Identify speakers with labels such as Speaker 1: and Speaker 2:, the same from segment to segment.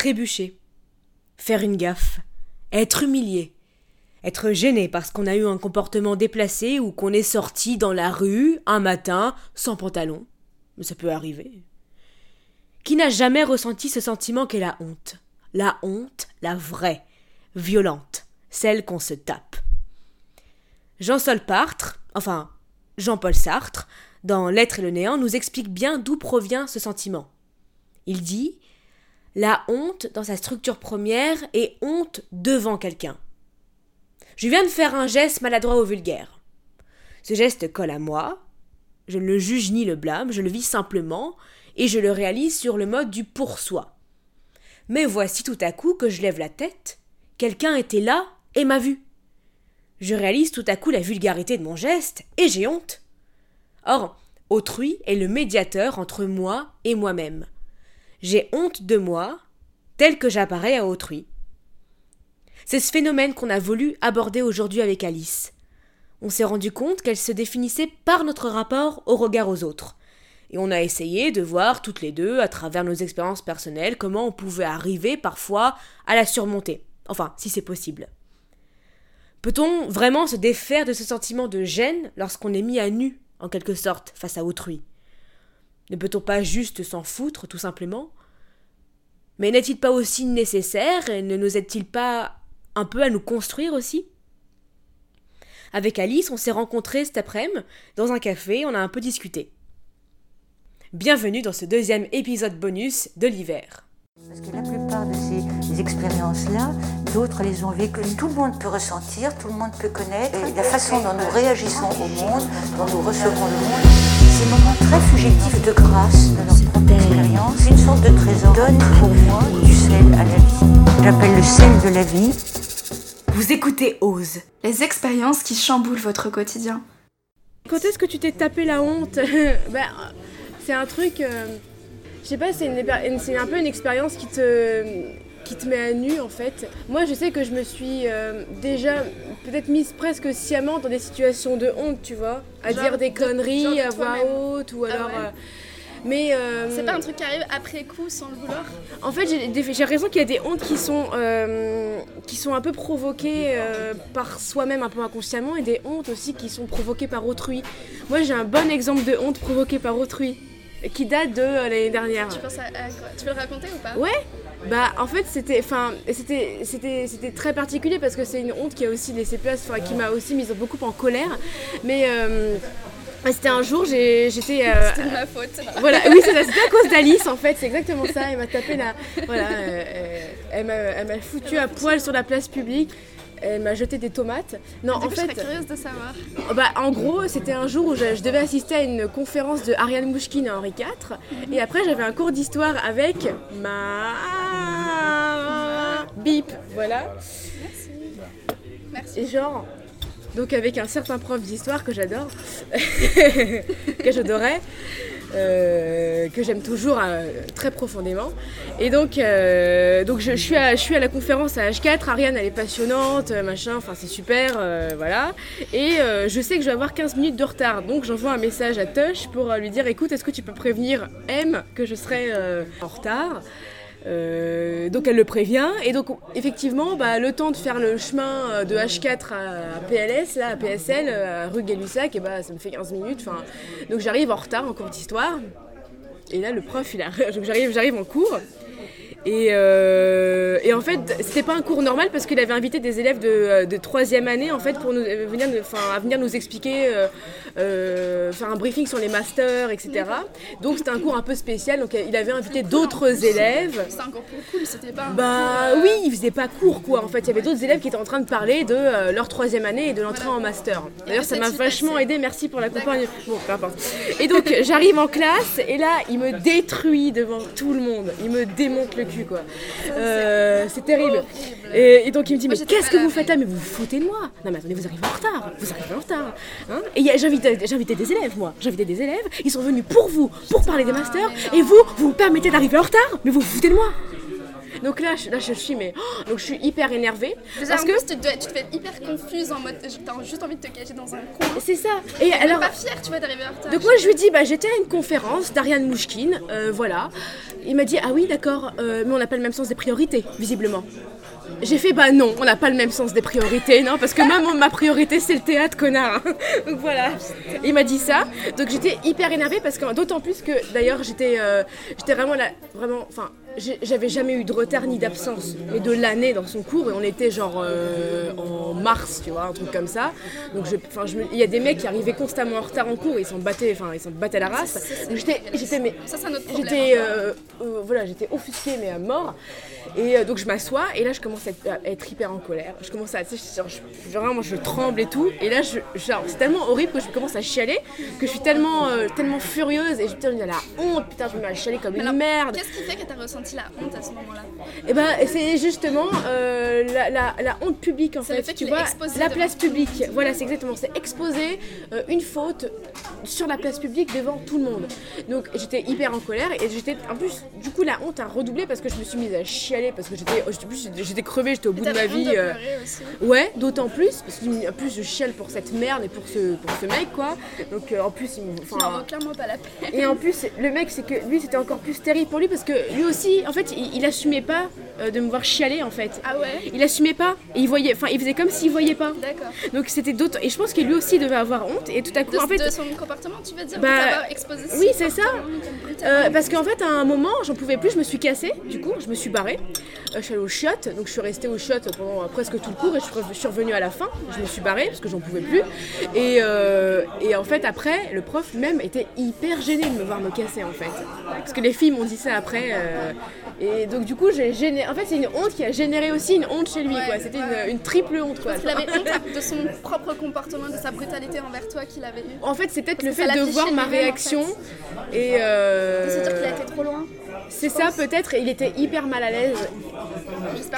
Speaker 1: trébucher, faire une gaffe, être humilié, être gêné parce qu'on a eu un comportement déplacé ou qu'on est sorti dans la rue un matin sans pantalon. Mais ça peut arriver. Qui n'a jamais ressenti ce sentiment qu'est la honte? La honte, la vraie, violente, celle qu'on se tape. Jean Solpartre, enfin Jean-Paul Sartre, dans L'être et le néant, nous explique bien d'où provient ce sentiment. Il dit La honte, dans sa structure première, est honte devant quelqu'un. Je viens de faire un geste maladroit ou vulgaire. Ce geste colle à moi, je ne le juge ni le blâme, je le vis simplement, et je le réalise sur le mode du pour soi. Mais voici tout à coup que je lève la tête, quelqu'un était là et m'a vu. Je réalise tout à coup la vulgarité de mon geste, et j'ai honte. Or, autrui est le médiateur entre moi et moi-même. J'ai honte de moi, tel que j'apparais à autrui. C'est ce phénomène qu'on a voulu aborder aujourd'hui avec Alice. On s'est rendu compte qu'elle se définissait par notre rapport au regard aux autres. Et on a essayé de voir toutes les deux, à travers nos expériences personnelles, comment on pouvait arriver parfois à la surmonter. Enfin, si c'est possible. Peut-on vraiment se défaire de ce sentiment de gêne lorsqu'on est mis à nu, en quelque sorte, face à autrui? Ne peut-on pas juste s'en foutre, tout simplement? Mais n'est-il pas aussi nécessaire et ne nous aide-t-il pas un peu à nous construire aussi? Avec Alice, on s'est rencontrés cet après-midi dans un café, on a un peu discuté. Bienvenue dans ce deuxième épisode bonus de l'hiver.
Speaker 2: Parce que la plupart de ces expériences-là, d'autres les ont vécues. Tout le monde peut ressentir, tout le monde peut connaître. Et la façon dont nous réagissons au monde, dont nous recevons le monde, ces moments très fugitifs de grâce de notre propre expérience, une sorte de trésor, donne pour moi du sel à la vie. J'appelle le sel de la vie
Speaker 1: vous écoutez Ose.
Speaker 3: Les expériences qui chamboulent votre quotidien.
Speaker 4: Quand est-ce que tu t'es tapé la honte ben, C'est un truc. Euh, je sais pas, c'est un peu une expérience qui te, qui te met à nu en fait. Moi je sais que je me suis euh, déjà peut-être mise presque sciemment dans des situations de honte, tu vois. À dire des conneries à voix haute ou ah alors. Euh,
Speaker 3: mais euh, c'est pas un truc qui arrive après coup sans le vouloir?
Speaker 4: En fait, j'ai raison qu'il y a des hontes qui sont qui sont un peu provoquées par soi-même un peu inconsciemment et des hontes aussi qui sont provoquées par autrui. Moi, j'ai un bon exemple de honte provoquée par autrui qui date de l'année dernière.
Speaker 3: Tu penses à, Tu veux le raconter ou pas?
Speaker 4: Ouais. Bah en fait c'était enfin c'était c'était c'était très particulier parce que c'est une honte qui a aussi laissé place enfin qui m'a aussi mise beaucoup en colère mais c'était un jour, j'étais.
Speaker 3: Euh, c'était ma faute.
Speaker 4: Voilà, oui, c'était à cause d'Alice en fait, c'est exactement ça. Elle m'a tapé la. Voilà, euh, euh, elle m'a foutu à poil sur la place publique. Elle m'a jeté des tomates.
Speaker 3: Non, en fait. Je serais curieuse de savoir.
Speaker 4: Bah, en gros, c'était un jour où je, devais assister à une conférence de Ariane Mouchkine à Henri IV. Mhm. Et après, j'avais un cours d'histoire avec ma. Bip, voilà.
Speaker 3: Merci. Merci.
Speaker 4: Et genre, donc avec un certain prof d'histoire que j'adore, que j'adorais, euh, que j'aime toujours euh, très profondément. Et donc, euh, donc je, suis à, je suis à la conférence à H4, Ariane elle est passionnante, machin, enfin c'est super, voilà. Et je sais que je vais avoir 15 minutes de retard, donc j'envoie un message à Tush pour lui dire écoute, est-ce que tu peux prévenir M que je serai en retard? Euh, donc elle le prévient et donc effectivement bah, le temps de faire le chemin euh, de H4 à, PLS, là, à PSL, euh, à rue Gay-Lussac, et bah, ça me fait 15 minutes. Donc j'arrive en retard en cours d'histoire. Et là le prof il a... j'arrive, j'arrive en cours euh, et, en fait, c'était pas un cours normal parce qu'il avait invité des élèves de, de troisième année en fait pour nous, euh, venir, à venir nous expliquer, euh, faire un briefing sur les masters, etc. Donc c'était un cours un peu spécial. Donc il avait invité d'autres élèves.
Speaker 3: C'était encore plus cool, c'était pas.
Speaker 4: bah oui, il faisait pas cours quoi. En fait, il y avait d'autres élèves qui étaient en train de parler de leur troisième année et de l'entrée en master. D'ailleurs, ça m'a vachement aidé. Merci pour l'accompagnement. Bon, peu importe. Et donc j'arrive en classe et là, il me détruit devant tout le monde. Il me démonte le quoi. Euh, c'est terrible. Et, donc il me dit, mais qu'est-ce que vous faites là? Mais vous vous foutez de moi Non mais attendez, vous arrivez en retard. Vous arrivez en retard. Hein et invité des élèves, moi. Invité des élèves. Ils sont venus pour vous, pour parler des masters. Et vous, vous vous permettez d'arriver en retard Mais vous vous foutez de moi Donc là, je, là, je suis, mais. oh, donc je suis hyper énervée. Parce que.
Speaker 3: tu te, dois- tu te fais hyper confuse en mode. T'as juste envie de te cacher dans un coin.
Speaker 4: C'est ça. Et
Speaker 3: Alors,
Speaker 4: alors.
Speaker 3: pas fière, tu vois, d'arriver en retard.
Speaker 4: Donc moi je lui dis bah j'étais à une conférence d'Ariane Mouchkine, euh, voilà. Il m'a dit ah oui d'accord, euh, mais on n'a pas le même sens des priorités visiblement. J'ai fait bah non, on n'a pas le même sens des priorités, non parce que moi mon- ma priorité c'est le théâtre connard. Donc voilà. Il m'a dit ça, donc j'étais hyper énervée parce que d'autant plus que d'ailleurs j'étais euh, j'étais vraiment là vraiment enfin j'avais jamais eu de retard ni d'absence, mais de l'année dans son cours et on était genre euh, en mars, tu vois, un truc comme ça. Donc je, je il y a des mecs qui arrivaient constamment en retard en cours et ils s'en battaient, enfin ils s'en battaient la race. J'étais, j'étais. J'étais euh, euh, voilà, j'étais offusquée mais à mort. Et euh, donc je m'assois et là je commence à être, à être hyper en colère. Je commence à, tu sais, genre, je, genre, vraiment je tremble et tout. Et là je, genre, c'est tellement horrible que je commence à chialer que je suis tellement, euh, tellement furieuse et je putain, j'ai la honte, putain je me mets à chialer comme une
Speaker 3: Alors,
Speaker 4: merde.
Speaker 3: Qu'est-ce qui fait que t'as ressenti la honte à ce moment-là
Speaker 4: Et ben c'est justement euh, la, la- la honte publique en fait.
Speaker 3: le fait
Speaker 4: tu vois, la place publique. Voilà, c'est exactement. C'est exposer euh, une faute sur la place publique devant tout le monde. Donc j'étais hyper en colère et j'étais en plus du coup la honte a redoublé parce que je me suis mise à chialer parce que j'étais j'étais crevée, j'étais au bout de ma vie. euh,
Speaker 3: aussi.
Speaker 4: Ouais, d'autant plus parce que en plus je chiale pour cette merde et pour ce pour ce mec quoi. Donc en plus il me enfin,
Speaker 3: clairement pas la peine.
Speaker 4: et en plus, le mec, c'est que lui, c'était encore plus terrible pour lui parce que lui aussi, en fait, il, assumait pas euh, de me voir chialer en fait.
Speaker 3: Ah ouais
Speaker 4: Il assumait pas et il voyait, enfin, il faisait comme s'il voyait pas.
Speaker 3: D'accord.
Speaker 4: Donc c'était d'autres. Et je pense que lui aussi devait avoir honte. Et tout à coup,
Speaker 3: De,
Speaker 4: en fait,
Speaker 3: de son comportement, tu veux dire
Speaker 4: Bah,
Speaker 3: exposé
Speaker 4: oui, c'est ça. euh, parce qu'en fait, à un moment, j'en pouvais plus, je me suis cassée. Du coup, je me suis barrée. Euh, je suis allée au chiottes, donc je suis restée au chiottes pendant presque tout le cours et je suis revenue à la fin. Je me suis barrée parce que j'en pouvais plus. Et, et en fait, après, le prof même était hyper gêné de me voir me casser en fait. Parce que les filles m'ont dit ça après. Euh, et donc, du coup, j'ai généré. En fait, c'est une honte qui a généré aussi une honte chez lui,
Speaker 3: Ouais,
Speaker 4: quoi. C'était
Speaker 3: ouais.
Speaker 4: une, une triple honte, quoi.
Speaker 3: Avait honte de son propre comportement, de sa brutalité envers toi qu'il avait eu.
Speaker 4: En fait, c'est peut-être le fait de voir ma
Speaker 3: lui-même, en
Speaker 4: réaction.
Speaker 3: fait.
Speaker 4: Et. euh,
Speaker 3: De se dire qu'il a été trop loin.
Speaker 4: C'est ça peut-être, il était hyper mal à l'aise.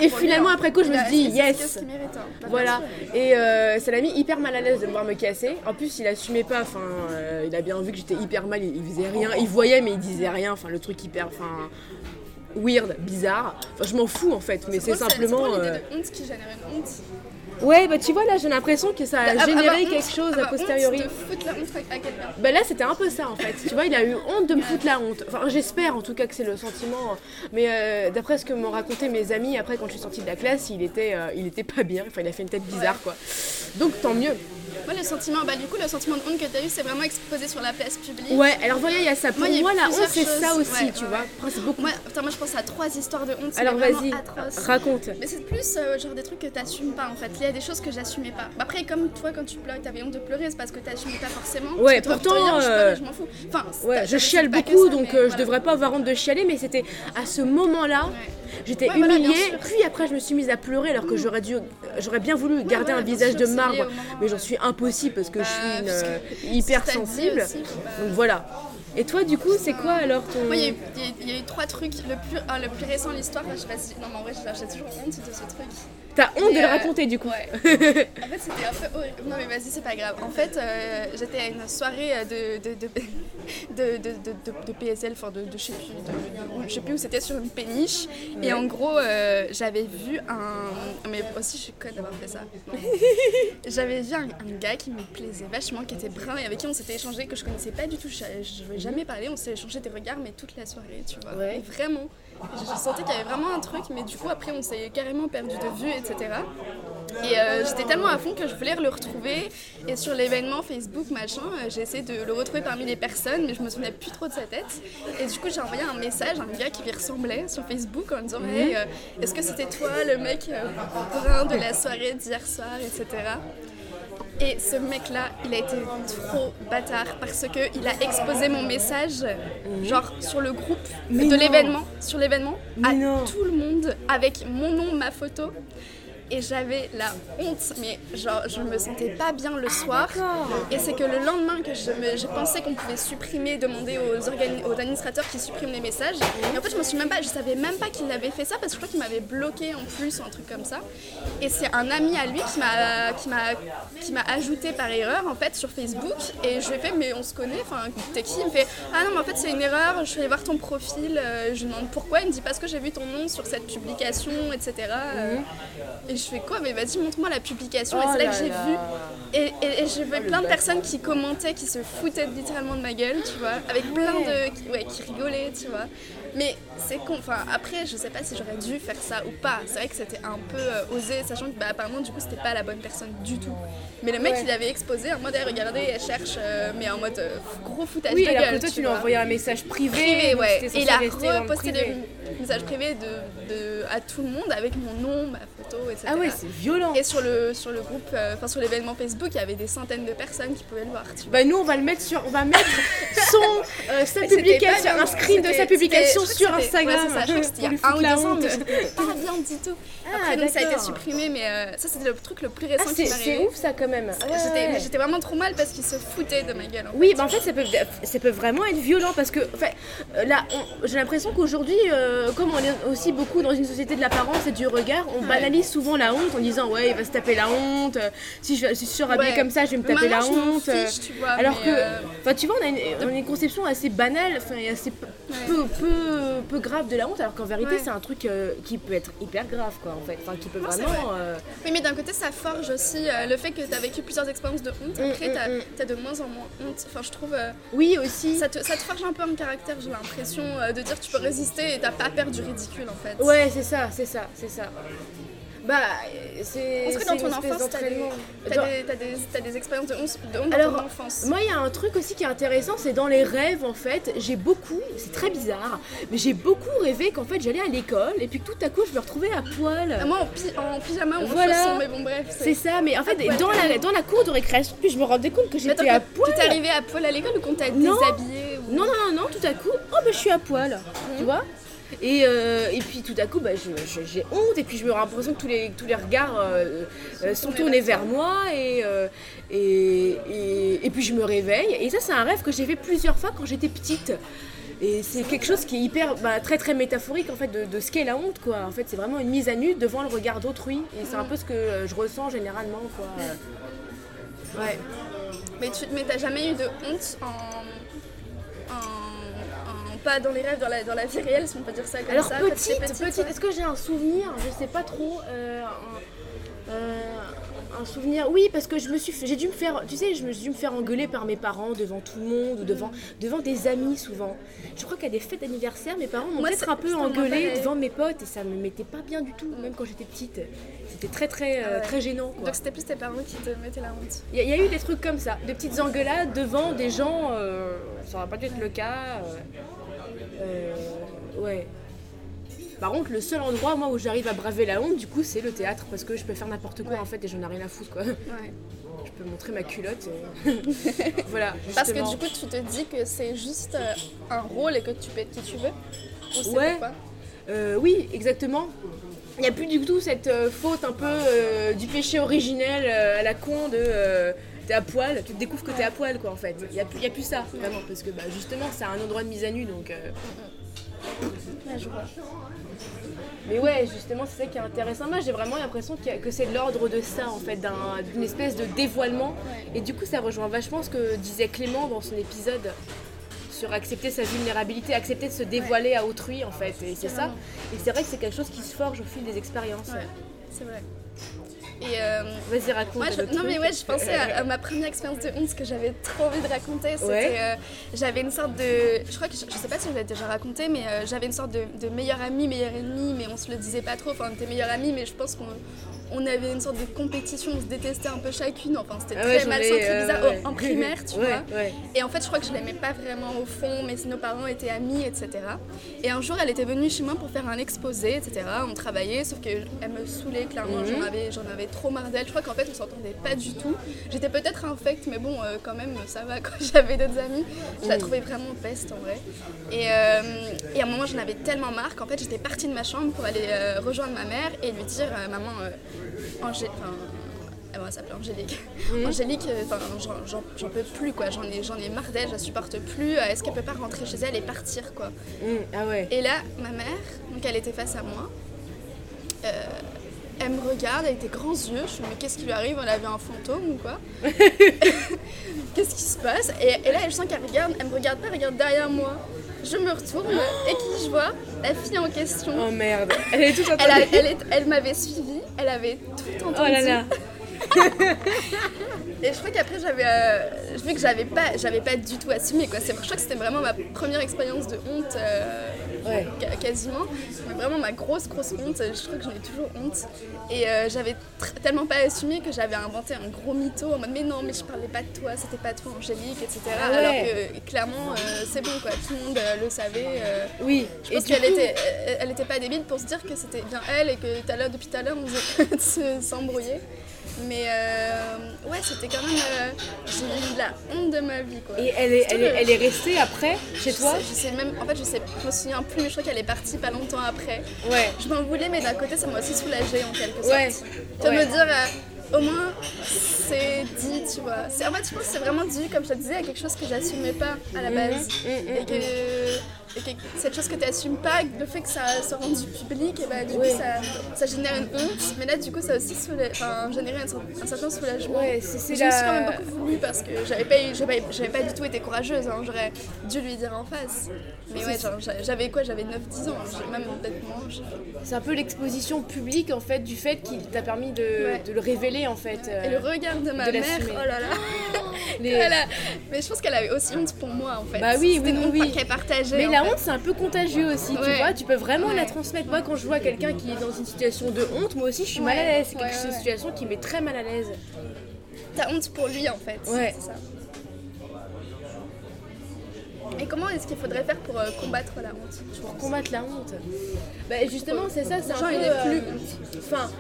Speaker 4: Et
Speaker 3: lui,
Speaker 4: finalement,
Speaker 3: hein.
Speaker 4: après coup, je me suis dit, yes.
Speaker 3: mérite, hein.
Speaker 4: Voilà,
Speaker 3: sûr.
Speaker 4: et euh, ça l'a mis hyper mal à l'aise de me voir me casser. En plus, il assumait pas, enfin, euh, il a bien vu que j'étais hyper mal, il, il faisait rien, il voyait mais il disait rien, enfin, le truc hyper, enfin, weird, bizarre. Enfin, je m'en fous en fait, mais c'est simplement.
Speaker 3: C'est
Speaker 4: euh,
Speaker 3: l'idée de honte qui génère une honte.
Speaker 4: Ouais, bah tu vois, là, j'ai l'impression que ça a
Speaker 3: Avoir
Speaker 4: généré
Speaker 3: honte-
Speaker 4: quelque chose a
Speaker 3: avoir
Speaker 4: posteriori.
Speaker 3: Honte de foutre la honte à quelqu'un.
Speaker 4: Bah là c'était un peu ça en fait. Tu vois, il a eu honte de me foutre la honte. Enfin j'espère en tout cas que c'est le sentiment. Mais euh, d'après ce que m'ont raconté mes amis après quand je suis sortie de la classe, il était, euh, il était pas bien. Enfin il a fait une tête bizarre quoi. Donc tant mieux.
Speaker 3: Moi, le sentiment, bah, du coup, le sentiment de honte que tu as eu, c'est vraiment exposé sur la place publique.
Speaker 4: Ouais, alors voyez, il y a ça. Pour
Speaker 3: Moi,
Speaker 4: la honte c'est ça aussi,
Speaker 3: Ouais,
Speaker 4: tu
Speaker 3: ouais,
Speaker 4: vois.
Speaker 3: ouais.
Speaker 4: Après, c'est beaucoup.
Speaker 3: Moi, putain, moi, je pense à trois histoires de honte.
Speaker 4: Alors vas-y, raconte.
Speaker 3: Mais c'est plus euh, genre des trucs que t'assumes pas en fait. Il y a des choses que j'assumais pas. Bah, après, comme toi, quand tu pleures, t'avais honte de pleurer, c'est parce que t'assumais pas forcément.
Speaker 4: Ouais, pourtant,
Speaker 3: dire, je m'en fous. Enfin,
Speaker 4: Ouais,
Speaker 3: t'as-
Speaker 4: je chiale beaucoup,
Speaker 3: ça,
Speaker 4: donc euh, je
Speaker 3: voilà.
Speaker 4: devrais pas avoir honte de chialer, mais c'était à ce moment-là, j'étais
Speaker 3: Ouais,
Speaker 4: humiliée. puis après, je me suis mise à pleurer alors que j'aurais dû, j'aurais bien voulu garder
Speaker 3: ouais,
Speaker 4: un visage
Speaker 3: sûr,
Speaker 4: de marbre, mais j'en suis impossible parce que je
Speaker 3: Bah,
Speaker 4: suis une, euh, hyper sensible.
Speaker 3: aussi, bah,
Speaker 4: Donc voilà. Et toi, du coup, c'est quoi alors ton
Speaker 3: Moi, il y, a eu- y y a trois trucs. Le plus, ah, le plus récent, l'histoire, je sais pas si. Non, mais en vrai, j'ai toujours honte de ce truc.
Speaker 4: T'as honte de le
Speaker 3: euh,
Speaker 4: raconter du coup.
Speaker 3: Ouais. en fait, c'était un peu horrible. Non, mais vas-y, c'est pas grave. En fait, euh, j'étais à une soirée euh, de, de, de, de, de, de, de- de PSL, enfin, de, de, je sais plus, de- de- je sais plus où c'était sur une péniche. Et en gros, euh, j'avais vu un. Mais aussi, je suis conne d'avoir fait ça. J'avais vu un, un gars qui me plaisait vachement, qui était brun et avec qui on s'était échangé, que je connaissais pas du tout. Je jamais parlé, on s'est échangé des regards, mais toute la soirée, tu vois.
Speaker 4: Ouais.
Speaker 3: Vraiment. Je, je sentais qu'il y avait vraiment un truc, mais du coup, après, on s'est carrément perdu de vue, etc. Et euh, j'étais tellement à fond que je voulais le retrouver. Et sur l'événement Facebook, machin, euh, j'ai essayé de le retrouver parmi les personnes, mais je me souvenais plus trop de sa tête. Et du coup, j'ai envoyé un message à un gars qui lui ressemblait sur Facebook en disant Hey, euh, est-ce que c'était toi le mec euh, brun de la soirée d'hier soir, etc. Et ce mec-là, il a été trop bâtard parce que il a exposé mon message, genre sur le groupe
Speaker 4: Mais
Speaker 3: de l'événement, sur l'événement, à
Speaker 4: non.
Speaker 3: tout le monde avec mon nom, ma photo. Et j'avais la honte, mais genre je me sentais pas bien le soir.
Speaker 4: d'accord.
Speaker 3: Et c'est que le lendemain que je, me- je pensais qu'on pouvait supprimer, demander aux, aux administrateurs qui suppriment les messages. Et en fait je me suis même pas, je savais même pas qu'il avait fait ça parce que je crois qu'il m'avait bloqué en plus ou un truc comme ça. Et c'est un ami à lui qui m'a qui m'a qui m'a ajouté par erreur en fait sur Facebook et je lui ai fait mais on se connaît, enfin t'es qui? Il me fait ah non mais en fait c'est une erreur, je suis allée voir ton profil, euh, je lui demande pourquoi, il me dit parce que j'ai vu ton nom sur cette publication, etc. Et je fais quoi Mais vas-y montre-moi la publication et
Speaker 4: Oh
Speaker 3: c'est là
Speaker 4: là
Speaker 3: que j'ai vu et, et, et j'ai vu
Speaker 4: le
Speaker 3: plein de personnes qui commentaient, qui se foutaient littéralement de ma gueule, tu vois, avec plein de. qui- Ouais, qui rigolaient, tu vois. Mais c'est con, enfin après, je sais pas si j'aurais dû faire ça ou pas. C'est vrai que c'était un peu euh, osé, sachant que bah, apparemment, du coup, c'était pas la bonne personne du tout. Mais le mec,
Speaker 4: Ouais.
Speaker 3: il avait exposé en mode, Eh, regardez, elle cherche, euh, mais en mode euh, gros foutage
Speaker 4: Oui,
Speaker 3: de gueule.
Speaker 4: que toi, tu lui as envoyé un message privé.
Speaker 3: Privé, ouais. Et il a
Speaker 4: dans le
Speaker 3: reposté
Speaker 4: privé.
Speaker 3: de, à tout le monde avec mon nom, ma etc.
Speaker 4: Ah ouais, c'est violent.
Speaker 3: Et sur le, sur le groupe, euh, enfin sur l'événement Facebook, il y avait des centaines de personnes qui pouvaient le voir. Tu vois.
Speaker 4: Bah nous on va le mettre sur, on va mettre son, euh, sa publication, un screen de sa publication sur Instagram.
Speaker 3: ouais, ça, je crois que c'était il y a un ou deux ans, mais pas bien du tout.
Speaker 4: Ah,
Speaker 3: Après, donc ça a été supprimé, mais euh, ça c'était le truc le plus récent
Speaker 4: Ah,
Speaker 3: qui
Speaker 4: c'est
Speaker 3: m'est
Speaker 4: c'est
Speaker 3: arrivé.
Speaker 4: ouf ça quand même. Ouais,
Speaker 3: J'étais vraiment trop mal parce qu'ils se foutaient de ma gueule. en
Speaker 4: Oui, bah en fait, ça peut, ça peut vraiment être violent parce que, enfin, là, j'ai l'impression qu'aujourd'hui, comme on est aussi beaucoup dans une société de l'apparence et du regard, on banalise souvent la honte en disant ouais, il va se taper la honte. euh, Si je, si je habillée
Speaker 3: Ouais.
Speaker 4: comme ça, je vais me taper la
Speaker 3: maintenant,
Speaker 4: honte. euh,
Speaker 3: fiche, tu vois,
Speaker 4: Alors que,
Speaker 3: euh,
Speaker 4: tu vois, on a, une, on a une conception assez banale, enfin, assez peu, peu, peu, peu grave de la honte, alors qu'en vérité,
Speaker 3: Ouais.
Speaker 4: c'est un truc euh, qui peut être hyper grave, quoi, en fait. Enfin, qui peut
Speaker 3: Non,
Speaker 4: vraiment. euh,
Speaker 3: Oui, mais d'un côté, ça forge aussi le fait que tu as vécu plusieurs expériences de honte.
Speaker 4: Mm,
Speaker 3: Après,
Speaker 4: mm,
Speaker 3: tu as,
Speaker 4: mm.
Speaker 3: de moins en moins honte. Enfin, je trouve.
Speaker 4: Oui, aussi.
Speaker 3: ça, te, ça te forge un peu en caractère, j'ai l'impression, de dire tu peux résister et t'as pas peur du ridicule en fait.
Speaker 4: Ouais, c'est ça, c'est ça, c'est ça. Bah, c'est.
Speaker 3: Est-ce que dans ton enfance, t'as des,
Speaker 4: Dans-
Speaker 3: des, des, expériences de honte, dans
Speaker 4: Alors,
Speaker 3: ton enfance
Speaker 4: Moi, il y a un truc aussi qui est intéressant, c'est dans les rêves en fait. J'ai beaucoup, c'est très bizarre, mais j'ai beaucoup rêvé qu'en fait j'allais à l'école et puis que tout à coup je me retrouvais à poil.
Speaker 3: Ah, Moi en, pi- en pyjama ou en
Speaker 4: Voilà.
Speaker 3: chaussons, mais bon, bref.
Speaker 4: C'est ça, mais en fait, dans la, dans la cour de récréation, puis je me rendais compte que j'étais à poil.
Speaker 3: Tu t'es arrivé à poil à l'école ou qu'on t'a
Speaker 4: Non.
Speaker 3: déshabillé ou...
Speaker 4: Non, non, non, non, tout à coup, oh bah je suis à poil, tu vois? Et, euh, et puis tout à coup, bah, j'ai honte, et puis je me rends l'impression que tous les, tous les regards euh, euh, sont tournés vers moi, et, et, et, et puis je me réveille. Et ça, c'est un rêve que j'ai fait plusieurs fois quand j'étais petite. Et c'est quelque chose qui est hyper, bah, très très métaphorique en fait de, de ce qu'est la honte quoi. En fait, c'est vraiment une mise à nu devant le regard d'autrui. Et c'est un peu ce que je ressens généralement quoi. Ouais.
Speaker 3: Mais tu mais t'as jamais eu de honte en- pas dans les rêves, dans la, dans la vie réelle, si on peut dire ça comme
Speaker 4: Alors
Speaker 3: ça. tu
Speaker 4: petite, petite,
Speaker 3: ouais.
Speaker 4: est-ce que j'ai un souvenir? Je sais pas trop. euh, un, euh, un souvenir, oui, parce que je me suis, j'ai dû me faire, tu sais, je me suis dû me faire engueuler par mes parents devant tout le monde ou devant, devant des amis souvent. Je crois qu'à des fêtes d'anniversaire, mes parents m'ont peut-être un peu engueulé devant mes potes et ça me mettait pas bien du tout, même quand j'étais petite. C'était très très euh,
Speaker 3: Ouais.
Speaker 4: très gênant. quoi.
Speaker 3: Donc c'était plus tes parents qui te mettaient la honte.
Speaker 4: Il y, a- il y a eu des trucs comme ça, des petites engueulades devant des gens, euh, ça va pas dû être le cas. euh, ouais. Par contre, le seul endroit moi où j'arrive à braver la honte, du coup, c'est le théâtre parce que je peux faire n'importe quoi
Speaker 3: Ouais.
Speaker 4: en fait et j'en ai rien à foutre quoi.
Speaker 3: Ouais.
Speaker 4: Je peux montrer ma culotte. et- voilà.
Speaker 3: Parce que du coup, tu te dis que c'est juste euh, un rôle et que tu peux être qui tu veux? Ou
Speaker 4: Ouais. Euh, oui, exactement. Il n'y a plus du tout cette euh, faute un peu euh, du péché originel euh, à la con de euh, t'es à poil, tu te découvres que t'es à poil quoi en fait. Il n'y a, y a plus ça vraiment parce que bah, justement c'est un endroit de mise à nu donc. euh,
Speaker 3: je vois.
Speaker 4: Mais ouais, justement, c'est ça qui est intéressant. Moi, j'ai vraiment l'impression que c'est de l'ordre de ça, en fait, d'un- d'une espèce de dévoilement. Et du coup, ça rejoint vachement ce que disait Clément dans son épisode sur accepter sa vulnérabilité, accepter de se dévoiler à autrui, en fait. Et c'est ça. Et c'est vrai que c'est quelque chose qui se forge au fil des expériences.
Speaker 3: Ouais, c'est vrai. Et euh,
Speaker 4: Vas-y, raconte.
Speaker 3: moi, je- non mais ouais, je pensais à, à ma première expérience de honte, ce que j'avais trop envie de raconter. C'était,
Speaker 4: Ouais.
Speaker 3: euh, j'avais une sorte de, je crois que je, je sais pas si je l'ai déjà raconté, mais euh, j'avais une sorte de, de meilleur ami, meilleur ennemi, mais on se le disait pas trop. Enfin, on était meilleurs amis, mais je pense qu'on on avait une sorte de compétition, on se détestait un peu chacune. Enfin, c'était
Speaker 4: Ah ouais,
Speaker 3: très malsain, très
Speaker 4: euh,
Speaker 3: bizarre
Speaker 4: ouais.
Speaker 3: en- primaire, tu
Speaker 4: Ouais,
Speaker 3: vois. Et en fait, je crois que je l'aimais pas vraiment au fond, mais nos parents étaient amis, etc. Et un jour, elle était venue chez moi pour faire un exposé, etc. On travaillait, sauf qu'elle me saoulait, clairement.
Speaker 4: Mhm.
Speaker 3: J'en avais, j'en avais trop marre d'elle. Je crois qu'en fait, on s'entendait pas du tout. J'étais peut-être infecte, mais bon, euh, quand même, ça va. Quand j'avais d'autres amis, je la trouvais vraiment peste en vrai. Et, euh, et à un moment, j'en avais tellement marre qu'en fait, j'étais partie de ma chambre pour aller rejoindre ma mère et lui dire Maman, Angé- enfin, elle va s'appeler Angélique. Angélique, euh, enfin, j'en- j'en j'en peux plus quoi. J'en ai, j'en ai marre d'elle, je la supporte plus. Euh, Est-ce qu'elle peut pas rentrer chez elle et partir quoi?
Speaker 4: Hum, ah ouais.
Speaker 3: Et là, ma mère, donc elle était face à moi. Euh, elle me regarde avec des grands yeux. Je me dis mais qu'est-ce qui lui arrive? Elle a vu un fantôme ou quoi? Qu'est-ce qui se passe? Et, et là, je sens qu'elle regarde. Elle me regarde pas, elle regarde derrière moi. Je me retourne et qui je vois? La fille en question.
Speaker 4: Oh merde. Elle est toute
Speaker 3: Elle, elle, est- elle m'avait suivie, elle avait tout entendu.
Speaker 4: Oh là là.
Speaker 3: Et je crois qu'après j'avais euh, vu que j'avais pas j'avais pas du tout assumé quoi. C'est je crois que c'était vraiment ma première expérience de honte euh,
Speaker 4: Ouais.
Speaker 3: quasiment. Mais vraiment ma grosse grosse honte, je crois que j'en ai toujours honte. Et euh, j'avais tellement pas assumé que j'avais inventé un gros mytho en mode mais non mais je parlais pas de toi, c'était pas toi Angélique, etc.
Speaker 4: Ah ouais.
Speaker 3: Alors que clairement euh, c'est bon quoi, tout le monde euh, le savait. euh,
Speaker 4: Oui.
Speaker 3: je
Speaker 4: Et
Speaker 3: pense qu'elle
Speaker 4: coup-
Speaker 3: était, elle, elle était pas débile pour se dire que c'était bien elle et que tout à l'heure, depuis tout à l'heure, on faisait Mais euh, ouais, c'était quand même. euh, j'ai eu la honte de ma vie quoi.
Speaker 4: Et elle est, elle, est, elle est restée après, chez
Speaker 3: je
Speaker 4: toi
Speaker 3: sais, je sais même, en fait, je sais, je me souviens plus, mais je crois qu'elle est partie pas longtemps après.
Speaker 4: Ouais.
Speaker 3: Je m'en voulais, mais d'un côté, ça m'a aussi soulagée en quelque sorte.
Speaker 4: Ouais.
Speaker 3: De
Speaker 4: Ouais.
Speaker 3: me dire, euh, au moins, c'est dit, tu vois. En fait, je pense que c'est vraiment dû, comme je te disais, à quelque chose que j'assumais pas à la base.
Speaker 4: mhm,
Speaker 3: et, que, et que cette chose que tu n'assumes pas, le fait que ça soit rendu public, et bah, du
Speaker 4: Ouais.
Speaker 3: coup, ça, ça génère une honte. Mais là, du coup, ça a aussi généré un, un certain soulagement.
Speaker 4: Ouais, c'est-
Speaker 3: je me suis
Speaker 4: la-
Speaker 3: quand même beaucoup voulu parce que j'avais pas, j'avais pas du tout été courageuse. hein. J'aurais dû lui dire en face. Mais ouais, j'avais quoi? J'avais 9-10 ans, j'ai- même peut-être moins.
Speaker 4: C'est un peu l'exposition publique en fait du fait qu'il t'a permis de,
Speaker 3: Ouais.
Speaker 4: de le révéler en fait. euh,
Speaker 3: Et le regard de ma
Speaker 4: de
Speaker 3: mère, oh là là
Speaker 4: les-
Speaker 3: Elle a- Mais je pense qu'elle avait aussi honte pour moi en fait.
Speaker 4: Bah oui, oui,
Speaker 3: une
Speaker 4: oui,
Speaker 3: honte
Speaker 4: oui.
Speaker 3: qu'elle partageait.
Speaker 4: Mais la
Speaker 3: fait.
Speaker 4: honte c'est un peu contagieux aussi, tu vois, tu peux vraiment la transmettre. Moi quand je vois quelqu'un qui est dans une situation de honte, moi aussi je suis mal à l'aise. C'est une situation qui met très mal à l'aise.
Speaker 3: T'as honte pour lui en fait.
Speaker 4: Ouais.
Speaker 3: Ça. Et comment est-ce qu'il faudrait faire pour euh, combattre la honte?
Speaker 4: Pour combattre la honte. Bah justement c'est ça, c'est un
Speaker 3: Genre,
Speaker 4: peu...
Speaker 3: il est
Speaker 4: euh,
Speaker 3: plus
Speaker 4: Enfin,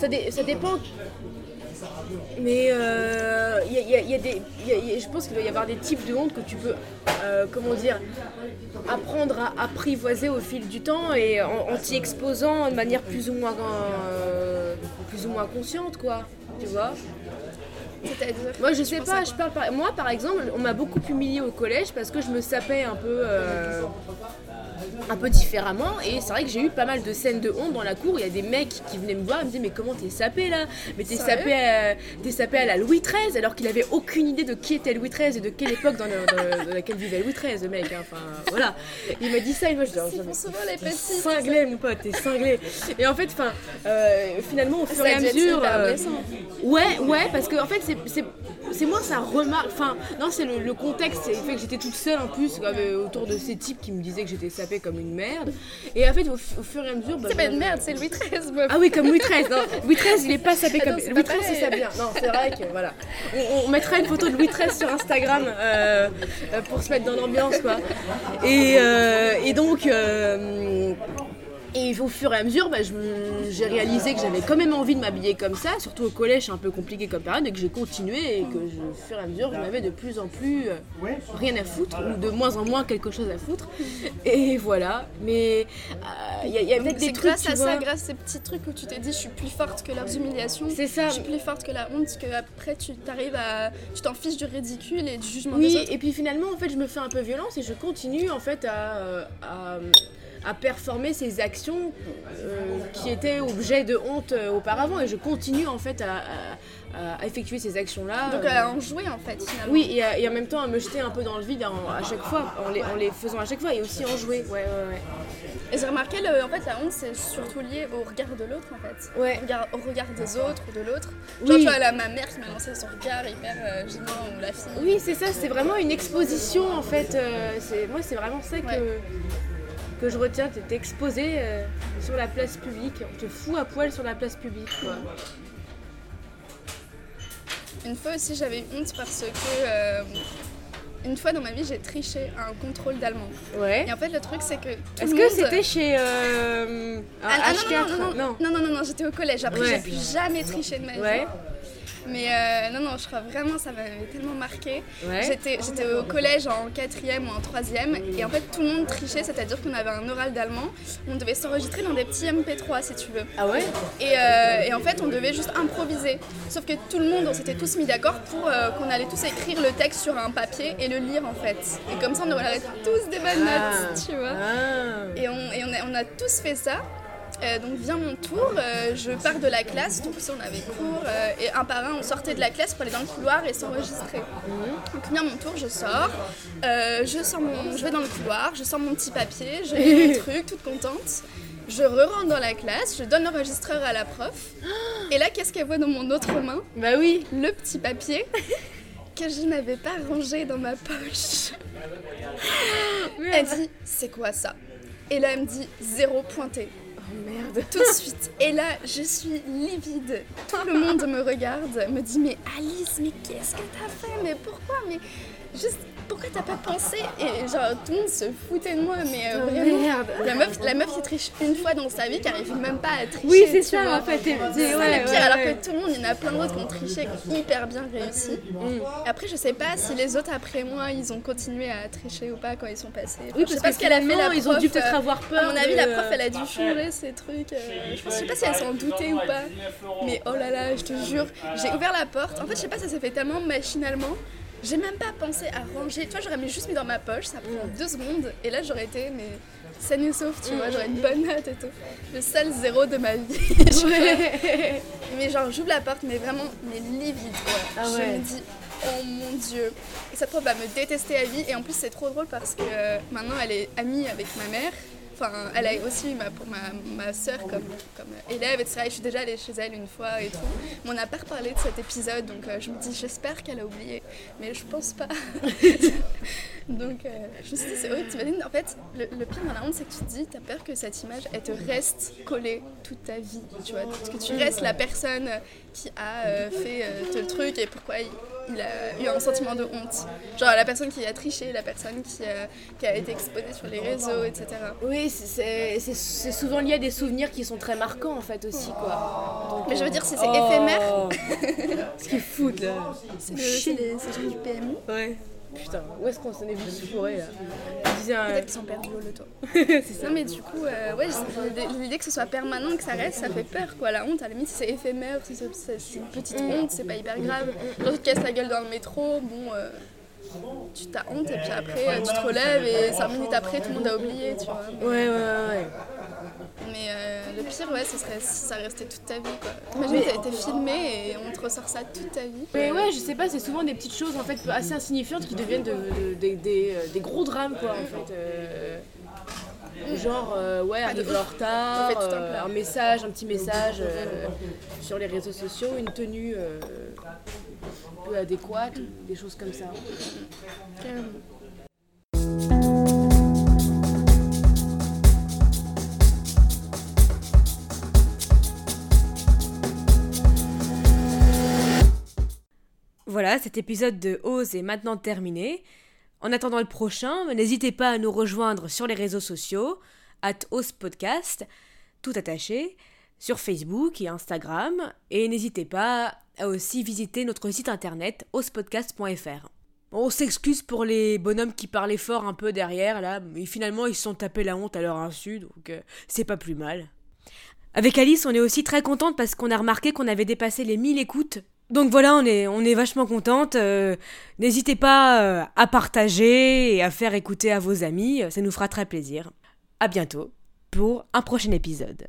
Speaker 4: ça, dé- ça dépend. Mais euh, y a- y a- y a des, je pense qu'il doit y avoir des types de honte que tu peux, euh, comment dire, apprendre à apprivoiser au fil du temps et en, en t'y exposant de manière plus ou moins, euh, plus ou moins consciente, quoi. Tu vois? Moi, je sais pas, je parle par... Moi, par exemple, on m'a beaucoup humiliée au collège parce que je me sapais un peu. euh, un peu différemment. Et c'est vrai que j'ai eu pas mal de scènes de honte dans la cour. Il y a des mecs qui venaient me voir et me disaient mais comment t'es sapé là? Mais t'es sapé, à... t'es sapé à la Louis XIII alors qu'il avait aucune idée de qui était Louis XIII et de quelle époque dans, le- dans le- dans laquelle vivait Louis XIII le mec hein. enfin voilà. Il m'a dit ça et moi je dis oh, T'es cinglé mon pote, t'es cinglé. Et en fait, enfin, euh, finalement au fur et à mesure, euh, ouais, ouais, parce que en fait c'est c'est c'est moi ça remarque, enfin non c'est le, le contexte, c'est le fait que j'étais toute seule en plus euh, autour de ces types qui me disaient que j'étais sapée comme une merde. Et en fait au, fu- au fur et à mesure, bah,
Speaker 3: C'est pas
Speaker 4: bah,
Speaker 3: une merde, c'est Louis XIII, meuf.
Speaker 4: ah oui, comme Louis XIII. Non, Louis XIII, il est pas sapé comme
Speaker 3: Attends, c'est
Speaker 4: Louis
Speaker 3: pas
Speaker 4: XIII, c'est ça bien. Non, c'est vrai que voilà. On, on mettra une photo de Louis XIII sur Instagram euh, euh, pour se mettre dans l'ambiance, quoi. Et, euh, et donc. euh, et au fur et à mesure, bah, j'ai réalisé que j'avais quand même envie de m'habiller comme ça, surtout au collège, c'est un peu compliqué comme période, et que j'ai continué, et que je- au fur et à mesure, j'en avais de plus en plus euh, rien à foutre, ou de moins en moins quelque chose à foutre. Et voilà, mais euh, il y a, il y a peut-être des trucs,
Speaker 3: grâce
Speaker 4: tu
Speaker 3: à
Speaker 4: vois.
Speaker 3: ça, grâce à ces petits trucs où tu t'es dit je suis plus forte que leurs humiliations.
Speaker 4: C'est ça.
Speaker 3: Je suis plus forte que la honte, que après tu t'arrives à. Tu t'en fiches du ridicule et du jugement des
Speaker 4: Oui,
Speaker 3: autres.
Speaker 4: et puis finalement, en fait, je me fais un peu violence et je continue en fait à, euh, à, à performer ces actions euh, qui étaient objet de honte euh, auparavant et je continue en fait à, à- à effectuer ces actions-là.
Speaker 3: Donc
Speaker 4: euh,
Speaker 3: à en jouer en fait finalement.
Speaker 4: oui, et, à- et en même temps à me jeter un peu dans le vide en- à chaque fois, en les, en les faisant à chaque fois et aussi en jouer. Ouais, ouais, ouais.
Speaker 3: Et j'ai remarqué, le- en fait, la honte, c'est surtout lié au regard de l'autre, en fait.
Speaker 4: Ouais.
Speaker 3: Au regard, au regard des autres ou de l'autre. Genre,
Speaker 4: Oui.
Speaker 3: tu vois, là, ma mère qui m'a lancé son regard hyper euh, gênant, ou la fille.
Speaker 4: Oui, c'est ça, c'est vraiment une exposition en fait. euh, c'est- moi, c'est vraiment ça que,
Speaker 3: Ouais.
Speaker 4: Que je retiens. Tu es exposé euh, sur la place publique. On te fout à poil sur la place publique. Quoi.
Speaker 3: Une fois aussi, j'avais honte parce que. euh, une fois dans ma vie, j'ai triché à un contrôle d'allemand.
Speaker 4: Ouais.
Speaker 3: Et en fait, le truc, c'est que.
Speaker 4: Est-ce que c'était chez euh, un
Speaker 3: Ah, ah,
Speaker 4: H4
Speaker 3: non, non, non, non, non, non, non, j'étais au collège. Après, j'ai plus jamais triché de ma vie.
Speaker 4: Ouais.
Speaker 3: Mais euh, non, non, je crois vraiment, ça m'avait tellement marqué.
Speaker 4: Ouais.
Speaker 3: J'étais, j'étais au collège en quatrième ou en troisième, et en fait, tout le monde trichait, c'est-à-dire qu'on avait un oral d'allemand. On devait s'enregistrer dans des petits MP3, si tu veux.
Speaker 4: Ah ouais?
Speaker 3: Et, euh, et en fait, on devait juste improviser. Sauf que tout le monde, on s'était tous mis d'accord pour euh, qu'on allait tous écrire le texte sur un papier et le lire en fait. Et comme ça, on aurait tous des bonnes notes, tu vois.
Speaker 4: Ah.
Speaker 3: Et, on, et on, a, on a tous fait ça. Euh, donc vient mon tour, euh, je pars de la classe, donc si on avait cours, euh, et un par un on sortait de la classe pour aller dans le couloir et s'enregistrer. Donc vient mon tour, je sors, je, sors mon, je vais dans le couloir, je sors mon petit papier, je lis mon truc, toute contente. Je re-rentre dans la classe, je donne l'enregistreur à la prof, et là qu'est-ce qu'elle voit dans mon autre main?
Speaker 4: Bah oui.
Speaker 3: Le petit papier que je n'avais pas rangé dans ma poche. Elle dit, c'est quoi ça? Et là, elle me dit, zéro pointé.
Speaker 4: Oh merde.
Speaker 3: Tout de suite. Et là, je suis livide. Tout le monde me regarde, me dit, mais Alice, mais qu'est-ce que t'as fait? Mais pourquoi? Mais juste, pourquoi t'as pas pensé Et genre, tout le monde se foutait de moi, mais euh,
Speaker 4: Oh
Speaker 3: vraiment.
Speaker 4: merde.
Speaker 3: La meuf, la meuf qui triche une fois dans sa vie, qui arrive même pas à tricher.
Speaker 4: Oui, c'est ça
Speaker 3: vois.
Speaker 4: en fait.
Speaker 3: C'est
Speaker 4: ouais,
Speaker 3: le pire,
Speaker 4: ouais,
Speaker 3: alors que tout le monde, il y en a plein d'autres qui ont triché, qui ont hyper bien réussi. Après, je sais pas si les autres après moi, ils ont continué à tricher ou pas quand ils sont passés. Enfin,
Speaker 4: Oui,
Speaker 3: je sais
Speaker 4: parce
Speaker 3: pas
Speaker 4: que
Speaker 3: ce qu'elle a fait la
Speaker 4: finalement, ils ont dû
Speaker 3: prof,
Speaker 4: peut-être
Speaker 3: euh,
Speaker 4: avoir peur.
Speaker 3: À mon avis,
Speaker 4: de-
Speaker 3: la prof, elle a dû changer ces trucs. euh, je sais pas si elle s'en doutait ou pas. Mais oh là là, je te jure, j'ai ouvert la porte. En fait, je sais pas, ça s'est fait tellement machinalement. J'ai même pas pensé à ranger. Tu vois, j'aurais mis juste mis dans ma poche, ça prend deux secondes. Et là, j'aurais été, mais saine et sauf, tu vois, j'aurais une bonne note et tout. Le seul zéro de ma vie. Mais genre, j'ouvre la porte, mais vraiment, mais livide, quoi.
Speaker 4: Ah
Speaker 3: je me dis, oh mon dieu. Et cette prof va me détester à vie. Et en plus, c'est trop drôle parce que euh, maintenant, elle est amie avec ma mère. Enfin, elle a aussi ma, pour ma, ma soeur comme, comme élève, etc. Et je suis déjà allée chez elle une fois et tout. Mais on n'a pas reparlé de cet épisode, donc euh, je me dis, j'espère qu'elle a oublié. Mais je pense pas. donc, euh, je me suis dit, c'est horrible. En fait, le, pire dans la honte, c'est que tu te dis, t'as peur que cette image, elle te reste collée toute ta vie. Tu vois, que tu restes la personne qui a euh, fait euh, le truc et pourquoi il, il a eu un sentiment de honte. Genre la personne qui a triché, la personne qui a, qui a été exposée sur les réseaux, etc.
Speaker 4: Oui, c'est- c'est c'est- c'est souvent lié à des souvenirs qui sont très marquants en fait aussi quoi. Donc,
Speaker 3: Mais je
Speaker 4: euh,
Speaker 3: veux dire, c'est
Speaker 4: oh.
Speaker 3: éphémère,
Speaker 4: Ce qu'ils foutent là.
Speaker 3: c'est le- c'est les c'est les gens du PMU.
Speaker 4: Ouais. Putain, où est-ce qu'on s'en est vu se fourrer là
Speaker 3: Peut-être qu'ils sont perdus au loto.
Speaker 4: c'est ça.
Speaker 3: Non mais du coup, euh, ouais, l'idée que ce soit permanent, que ça reste, ça fait peur quoi. La honte, à la limite, si c'est éphémère, si c'est une petite honte, c'est pas hyper grave. Quand tu te casses la gueule dans le métro, bon, euh, tu t'as honte et puis après euh, tu te relèves et 5 minutes après, tout le monde a oublié, tu vois.
Speaker 4: Ouais, ouais, ouais.
Speaker 3: Mais euh, le pire, ouais, ce serait si ça restait toute ta vie quoi. Imagine, t'as été filmé et on te ressort ça toute ta vie.
Speaker 4: Mais ouais, je sais pas, c'est souvent des petites choses en fait assez insignifiantes qui deviennent de, de- des- des, euh, des gros drames quoi en fait. euh, genre, euh, ouais, arriver en retard,
Speaker 3: un
Speaker 4: euh, message, un petit message euh, sur les réseaux sociaux, une tenue un peu adéquate, des choses comme ça.
Speaker 1: Voilà, cet épisode de Ose est maintenant terminé. En attendant le prochain, n'hésitez pas à nous rejoindre sur les réseaux sociaux, at Ose Podcast, tout attaché, sur Facebook et Instagram, et n'hésitez pas à aussi visiter notre site internet ospodcast.fr. On s'excuse pour les bonhommes qui parlaient fort un peu derrière là, mais finalement ils se sont tapés la honte à leur insu, donc euh, c'est pas plus mal. Avec Alice, on est aussi très contente parce qu'on a remarqué qu'on avait dépassé les 1000 écoutes. Donc voilà, on est, vachement contente. euh, N'hésitez pas euh, à partager et à faire écouter à vos amis, ça nous fera très plaisir. À bientôt pour un prochain épisode.